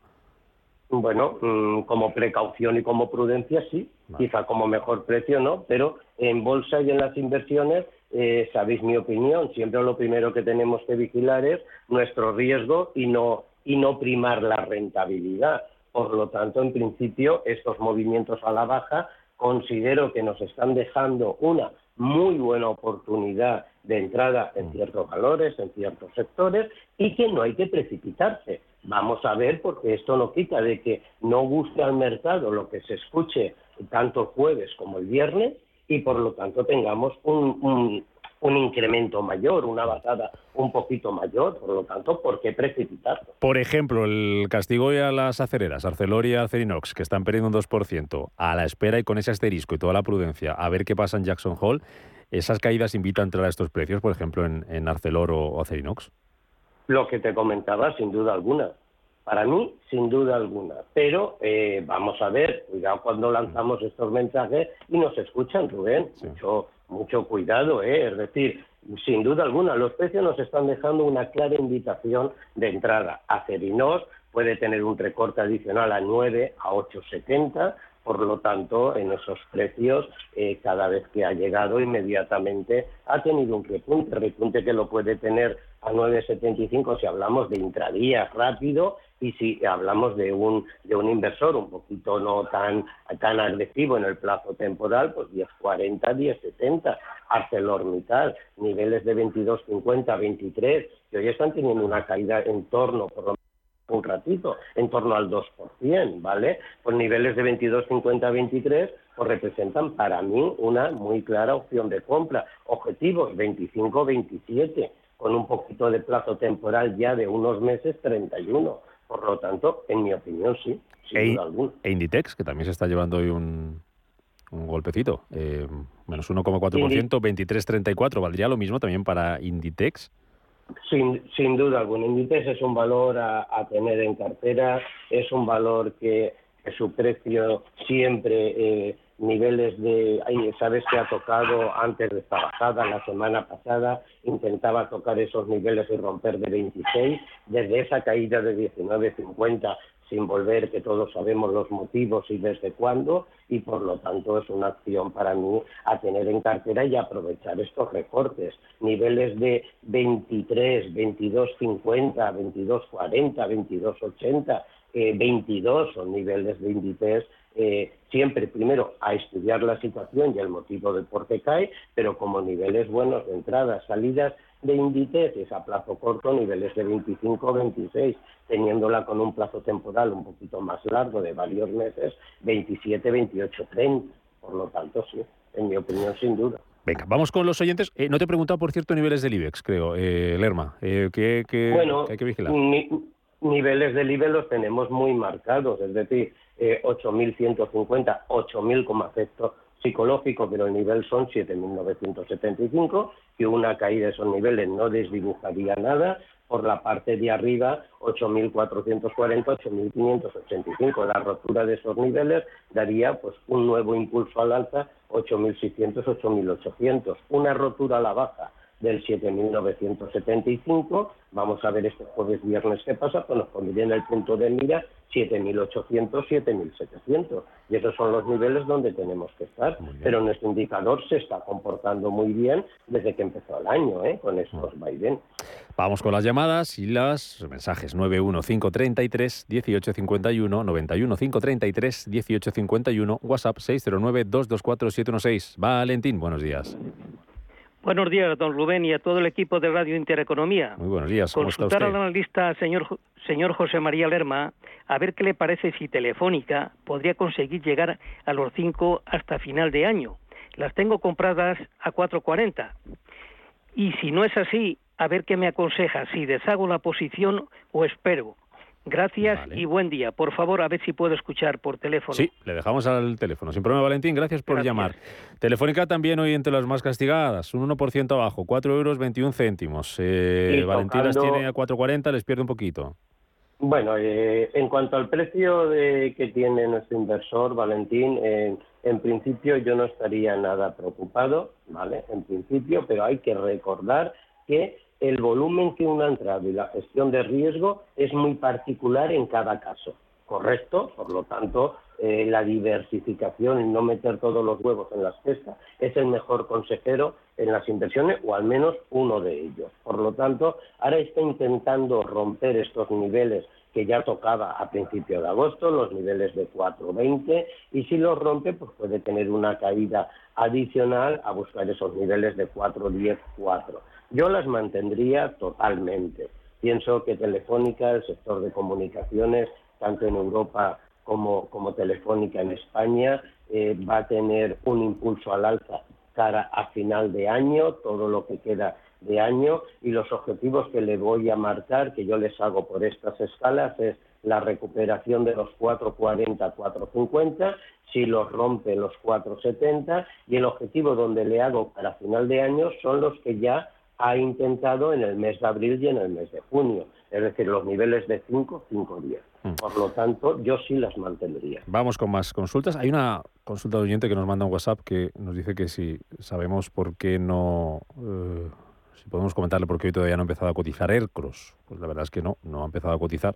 Bueno, mm, como precaución y como prudencia sí, quizá como mejor precio no, pero en bolsa y en las inversiones eh, sabéis mi opinión, siempre lo primero que tenemos que vigilar es nuestro riesgo y no y no primar la rentabilidad. Por lo tanto, en principio, estos movimientos a la baja considero que nos están dejando una muy buena oportunidad de entrada en ciertos valores, en ciertos sectores, y que no hay que precipitarse. Vamos a ver, porque esto no quita de que no guste al mercado lo que se escuche tanto el jueves como el viernes, y por lo tanto tengamos un, un incremento mayor, una bajada un poquito mayor, por lo tanto, ¿por qué precipitarlo? Por ejemplo, el castigo a las acereras, Arcelor y Acerinox, que están perdiendo un 2%, a la espera y con ese asterisco y toda la prudencia, a ver qué pasa en Jackson Hole, ¿esas caídas invitan a entrar a estos precios, por ejemplo, en, Arcelor o, Acerinox? Lo que te comentaba, sin duda alguna. Para mí, sin duda alguna. Pero eh, vamos a ver, cuidado cuando lanzamos estos mensajes y nos escuchan, Rubén. Mucho, mucho cuidado, ¿eh? Es decir, sin duda alguna, los precios nos están dejando una clara invitación de entrada. Acerinos puede tener un recorte adicional a 9, a 8,70. Por lo tanto, en esos precios, eh, cada vez que ha llegado, inmediatamente ha tenido un repunte, repunte que lo puede tener a 9,75 si hablamos de intradía rápido y si hablamos de un, de un inversor un poquito no tan, tan agresivo en el plazo temporal, pues 10.40, 10.70, ArcelorMittal, niveles de 22.50, 23, que hoy están teniendo una caída en torno, por lo menos un ratito, en torno al 2%, ¿vale? Pues niveles de 22.50, 23, pues representan para mí una muy clara opción de compra. Objetivos 25, 27, con un poquito de plazo temporal ya de unos meses, 31 por lo tanto, en mi opinión, sí, sin e, duda alguna. E Inditex, que también se está llevando hoy un, un golpecito. Eh, menos 1,4%, 23,34. ¿Valdría lo mismo también para Inditex? Sin, sin duda alguna. Inditex es un valor a, a tener en cartera, es un valor que, que su precio siempre eh, niveles de, ay, sabes que ha tocado antes de esta bajada, la semana pasada, intentaba tocar esos niveles y romper de 26, desde esa caída de 19.50 sin volver, que todos sabemos los motivos y desde cuándo, y por lo tanto es una acción para mí a tener en cartera y aprovechar estos recortes. Niveles de 23, 22.50, 22.40, 22.80, eh, 22 son niveles de índices eh, siempre primero a estudiar la situación y el motivo de por qué cae, pero como niveles buenos de entradas, salidas de índices a plazo corto, niveles de 25 26, teniéndola con un plazo temporal un poquito más largo de varios meses, 27, 28, 30. Por lo tanto, sí, en mi opinión, sin duda. Venga, vamos con los oyentes. Eh, no te he preguntado, por cierto, niveles del IBEX, creo, eh, Lerma. Eh, ¿qué, qué, bueno, qué hay que vigilar? Ni, niveles del IBEX los tenemos muy marcados, es decir, eh, 8.150, 8.000 como efecto psicológico, pero el nivel son 7.975, que una caída de esos niveles no desdibujaría nada. Por la parte de arriba, 8.440, 8.585. La rotura de esos niveles daría pues un nuevo impulso al alza, 8.600, 8.800. Una rotura a la baja del 7.975. Vamos a ver este jueves, viernes qué pasa, pues nos pondría en el punto de mira 7.800, 7.700. Y esos son los niveles donde tenemos que estar. Pero nuestro indicador se está comportando muy bien desde que empezó el año, ¿eh? con estos Biden. Vamos con las llamadas y los mensajes 91533 1851 91533 1851 WhatsApp 609 224 716. Valentín, buenos días. Buenos días, don Rubén, y a todo el equipo de Radio Intereconomía. Muy buenos días. ¿Cómo Consultar está usted? al analista señor, señor José María Lerma a ver qué le parece si Telefónica podría conseguir llegar a los 5 hasta final de año. Las tengo compradas a 4.40. Y si no es así, a ver qué me aconseja, si deshago la posición o espero. Gracias y buen día. Por favor, a ver si puedo escuchar por teléfono. Sí, le dejamos al teléfono. Sin problema, Valentín, gracias por llamar. Telefónica también hoy entre las más castigadas, un 1% abajo, 4 euros 21 céntimos. Eh, Valentín las tiene a 4,40, les pierde un poquito. Bueno, eh, en cuanto al precio de, que tiene nuestro inversor, Valentín, eh, en principio yo no estaría nada preocupado, ¿vale? En principio, pero hay que recordar que el volumen que uno ha entrado y la gestión de riesgo es muy particular en cada caso, ¿correcto? Por lo tanto, eh, la diversificación y no meter todos los huevos en las cestas es el mejor consejero en las inversiones o al menos uno de ellos. Por lo tanto, ahora está intentando romper estos niveles que ya tocaba a principios de agosto, los niveles de 4.20, y si los rompe, pues puede tener una caída adicional a buscar esos niveles de 4.10, 4. Yo las mantendría totalmente. Pienso que Telefónica, el sector de comunicaciones, tanto en Europa como, como Telefónica en España, eh, va a tener un impulso al alza cara a final de año, todo lo que queda de año, y los objetivos que le voy a marcar, que yo les hago por estas escalas, es la recuperación de los 440, 450, si los rompe los 470, y el objetivo donde le hago para final de año son los que ya ha intentado en el mes de abril y en el mes de junio, es decir, los niveles de 5, 5, 10. Por lo tanto, yo sí las mantendría. Vamos con más consultas. Hay una consulta de oyente que nos manda un WhatsApp que nos dice que si sabemos por qué no... eh, si podemos comentarle por qué hoy todavía no ha empezado a cotizar ERCROS. Pues la verdad es que no, no ha empezado a cotizar.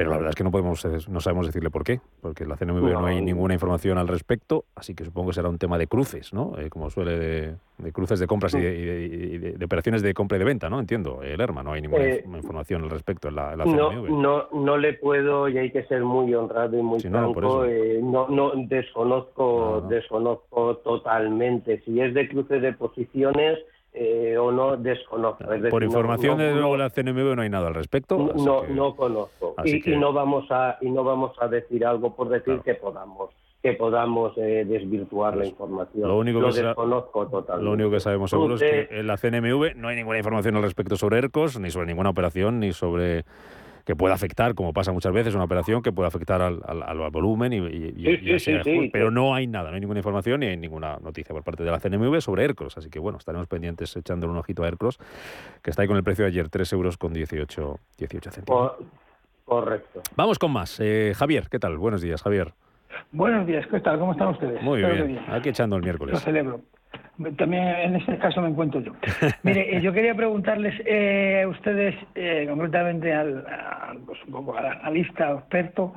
Pero la verdad es que no podemos, eh, no sabemos decirle por qué, porque en la CNMV no, No. hay ninguna información al respecto, así que supongo que será un tema de cruces, ¿no? Eh, como suele de, de cruces de compras y, de, y de- y de- operaciones de compra y de venta, ¿no? Entiendo, el ERMA, no hay ninguna Eh, inf- información al respecto en la, en la No, CNMV. no, no le puedo y hay que ser muy honrado y muy Sí, franco. eh, no, no desconozco, desconozco totalmente si es de cruce de posiciones eh, o no desconozco. Es Por no- información no- de luego la CNMV no hay nada al respecto. no, no, que- no conozco y, que- y no vamos a y no vamos a decir algo por decir que podamos que podamos eh, desvirtuar la información. Lo único que desconozco totalmente. Lo único que sabemos seguro es que en la CNMV no hay ninguna información al respecto sobre ERCOS, ni sobre ninguna operación, ni sobre que puede afectar, como pasa muchas veces, una operación que puede afectar al, al, volumen y, y, pero no hay nada, no hay ninguna información ni hay ninguna noticia por parte de la CNMV sobre Aircross, así que bueno, estaremos pendientes echándole un ojito a Aircross, que está ahí con el precio de ayer, 3 euros con 18, 18 céntimos. Correcto. Vamos con más. Eh, Javier, ¿qué tal? Buenos días, Javier. Buenos días, ¿qué tal? ¿Cómo están ustedes? Muy bien. Aquí echando el miércoles. Lo celebro. También en este caso me encuentro yo. Mire, eh, yo quería preguntarles eh, a ustedes, eh, concretamente al, pues un poco al analista experto,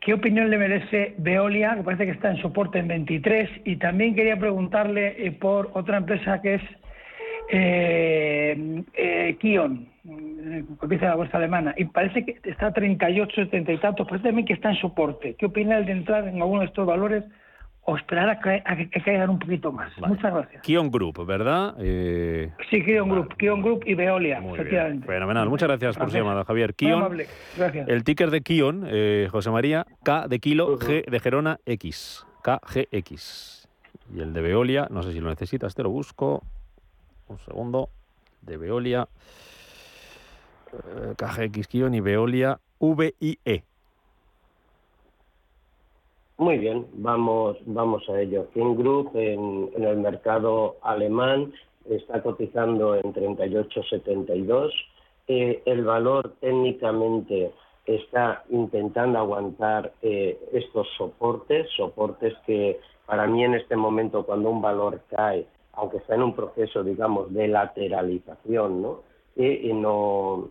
¿qué opinión le merece Veolia, que parece que está en soporte en 23? Y también quería preguntarle por otra empresa que es Kion, cotiza la bolsa alemana, y parece que está a 38, 70 y tantos, parece también que está en soporte. ¿Qué opina él de entrar en alguno de estos valores? O esperar a que, caigan un poquito más. Muchas gracias. Kion Group, ¿verdad? Eh... Sí, Kion Group, Kion Group y Veolia, efectivamente. Fenomenal, muchas gracias, por su llamada, Javier. Kion, gracias. el ticker de Kion, eh, José María, K de kilo, G de Gerona, X. KGX. Y el de Veolia, no sé si lo necesitas, te lo busco. Un segundo. De Veolia. Eh, KGX Kion y Veolia VIE. Muy bien, vamos, vamos a ello. King Group en, el mercado alemán está cotizando en 38,72. Eh, el valor técnicamente está intentando aguantar eh, estos soportes, soportes que para mí en este momento cuando un valor cae, aunque está en un proceso, digamos, de lateralización, ¿no? Y no,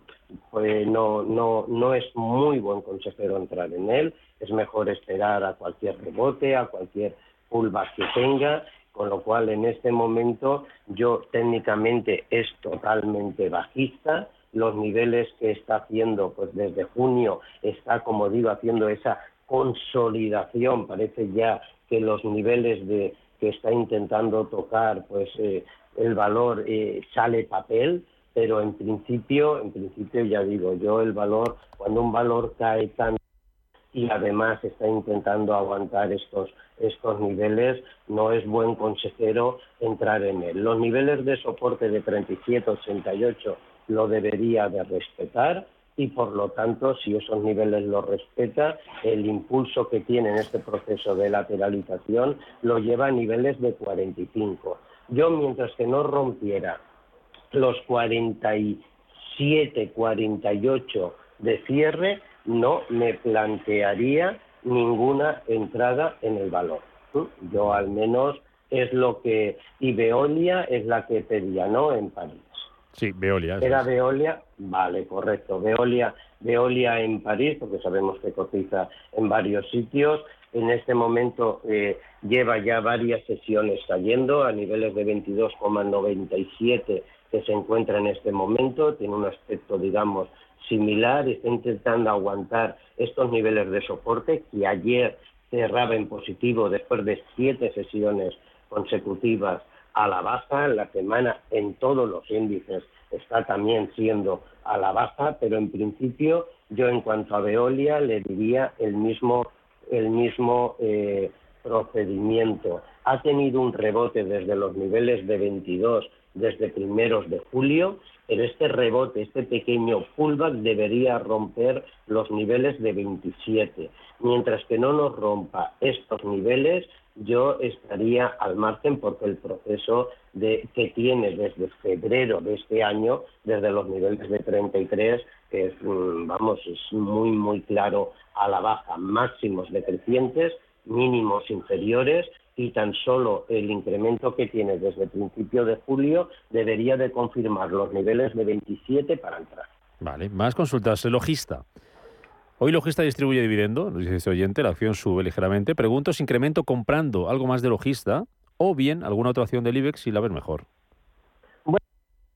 no, no, no es muy buen consejero entrar en él, es mejor esperar a cualquier rebote, a cualquier pullback que tenga, con lo cual en este momento yo técnicamente es totalmente bajista, los niveles que está haciendo pues desde junio está como digo haciendo esa consolidación, parece ya que los niveles de que está intentando tocar pues eh, el valor eh, sale papel, pero en principio, en principio ya digo, yo el valor, cuando un valor cae tan y además está intentando aguantar estos, estos niveles, no es buen consejero entrar en él. Los niveles de soporte de 37-88 lo debería de respetar y por lo tanto, si esos niveles los respeta, el impulso que tiene en este proceso de lateralización lo lleva a niveles de 45. Yo, mientras que no rompiera los 47, 48 de cierre, no me plantearía ninguna entrada en el valor. Yo al menos es lo que... Y Veolia es la que pedía, ¿no? En París. Sí, Veolia. Era Veolia, vale, correcto. Veolia, Veolia en París, porque sabemos que cotiza en varios sitios. En este momento eh, lleva ya varias sesiones cayendo a niveles de 22,97 que se encuentra en este momento, tiene un aspecto, digamos, similar, está intentando aguantar estos niveles de soporte que ayer cerraba en positivo después de siete sesiones consecutivas a la baja, la semana en todos los índices está también siendo a la baja, pero en principio yo en cuanto a Veolia le diría el mismo, el mismo eh, procedimiento. Ha tenido un rebote desde los niveles de 22 desde primeros de julio, pero este rebote, este pequeño pullback debería romper los niveles de 27. Mientras que no nos rompa estos niveles, yo estaría al margen porque el proceso de, que tiene desde febrero de este año, desde los niveles de 33, es, mm, vamos, es muy, muy claro a la baja, máximos decrecientes, mínimos inferiores y tan solo el incremento que tiene desde el principio de julio debería de confirmar los niveles de 27 para entrar. Vale, más consultas. Logista. Hoy Logista distribuye dividendo, nos dice este oyente, la acción sube ligeramente. Pregunto si incremento comprando algo más de Logista o bien alguna otra acción del IBEX si la ves mejor. Bueno,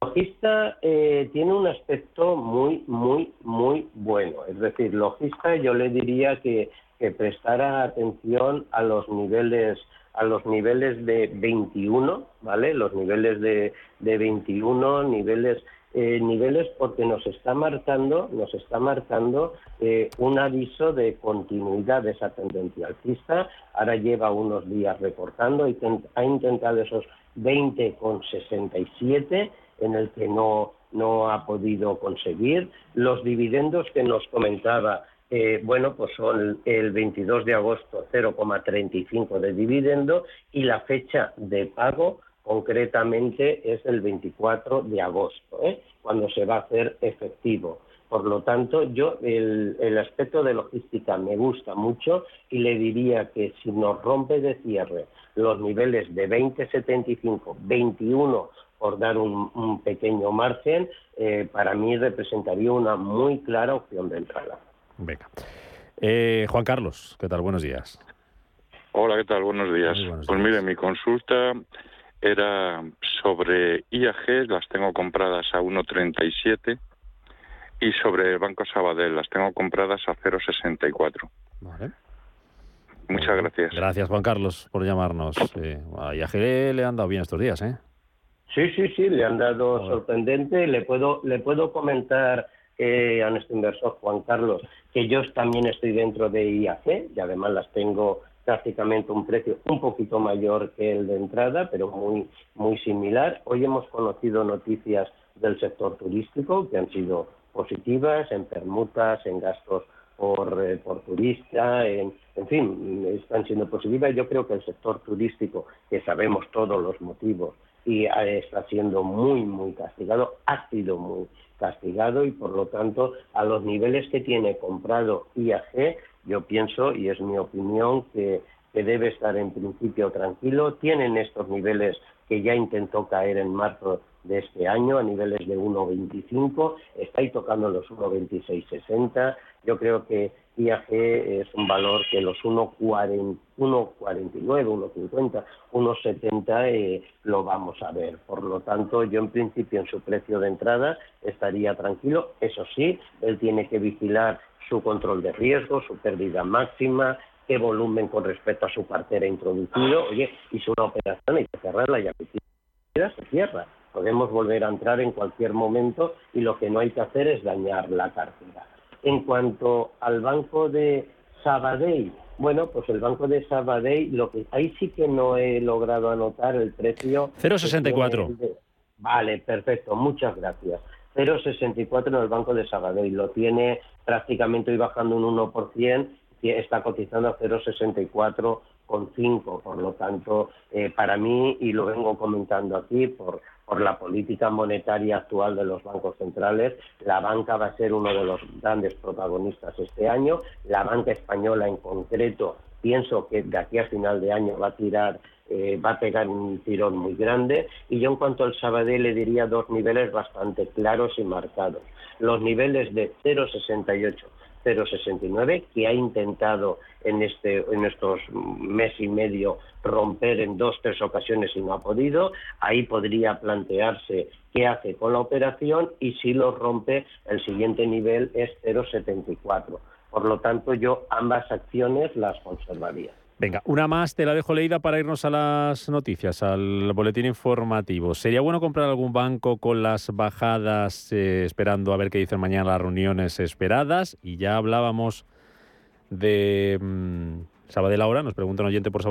Logista eh, tiene un aspecto muy, muy, muy bueno. Es decir, Logista yo le diría que, que prestara atención a los niveles a los niveles de 21, ¿vale? Los niveles de, de 21, niveles eh, niveles porque nos está marcando, nos está marcando eh, un aviso de continuidad de esa tendencia alcista. Ahora lleva unos días recortando y ha intentado esos 20,67 en el que no, no ha podido conseguir. Los dividendos que nos comentaba, eh, bueno, pues son el 22 de agosto 0,35 de dividendo y la fecha de pago concretamente es el 24 de agosto, ¿eh? cuando se va a hacer efectivo. Por lo tanto, yo el, aspecto de logística me gusta mucho y le diría que si nos rompe de cierre los niveles de 20,75, 21 por dar un, un pequeño margen, eh, para mí representaría una muy clara opción de entrada. Venga. Eh, Juan Carlos, ¿qué tal? Buenos días. Hola, ¿qué tal? Buenos días. buenos pues mire, mi consulta era sobre IAG, las tengo compradas a 1,37 y sobre el Banco Sabadell, las tengo compradas a 0,64. Vale. Muchas gracias. Gracias, Juan Carlos, por llamarnos. Eh, a IAG le han dado bien estos días, ¿eh? Sí, sí, sí, le han dado sorprendente. Le puedo, le puedo comentar eh, a nuestro inversor Juan Carlos que yo también estoy dentro de IAC y además las tengo prácticamente un precio un poquito mayor que el de entrada, pero muy, muy similar. Hoy hemos conocido noticias del sector turístico que han sido positivas en permutas, en gastos por, eh, por turista, en, en fin, están siendo positivas. Yo creo que el sector turístico, que sabemos todos los motivos, y eh, está siendo muy, muy castigado, ha sido muy castigado y por lo tanto a los niveles que tiene comprado IAG, yo pienso, y es mi opinión, que, que debe estar en principio tranquilo. Tienen estos niveles que ya intentó caer en marzo de este año a niveles de 1,25, está ahí tocando los 1,2660. Yo creo que IAG es un valor que los 1,49, 1,50, 1,70 eh, lo vamos a ver. Por lo tanto, yo en principio en su precio de entrada estaría tranquilo. Eso sí, él tiene que vigilar su control de riesgo, su pérdida máxima, qué volumen con respecto a su cartera introducido. Oye, hizo una operación, hay que cerrarla y a se cierra. Podemos volver a entrar en cualquier momento y lo que no hay que hacer es dañar la cartera. En cuanto al banco de Sabadell, bueno, pues el banco de Sabadell, lo que ahí sí que no he logrado anotar el precio. 0,64. Vale, perfecto, muchas gracias. 0,64 en el banco de Sabadell, lo tiene prácticamente hoy bajando un 1%, está cotizando a 0,64 con 5, por lo tanto, eh, para mí, y lo vengo comentando aquí, por, por la política monetaria actual de los bancos centrales, la banca va a ser uno de los grandes protagonistas este año. La banca española en concreto, pienso que de aquí a final de año va a tirar, eh, va a pegar un tirón muy grande. Y yo en cuanto al Sabadell le diría dos niveles bastante claros y marcados. Los niveles de 0,68 0,69, que ha intentado en, este, en estos mes y medio romper en dos, tres ocasiones y no ha podido. Ahí podría plantearse qué hace con la operación y si lo rompe, el siguiente nivel es 0,74. Por lo tanto, yo ambas acciones las conservaría. Venga, una más te la dejo leída para irnos a las noticias, al boletín informativo. ¿Sería bueno comprar algún banco con las bajadas eh, esperando a ver qué dicen mañana las reuniones esperadas? Y ya hablábamos de... Mmm, Sabadell ahora, nos pregunta un oyente por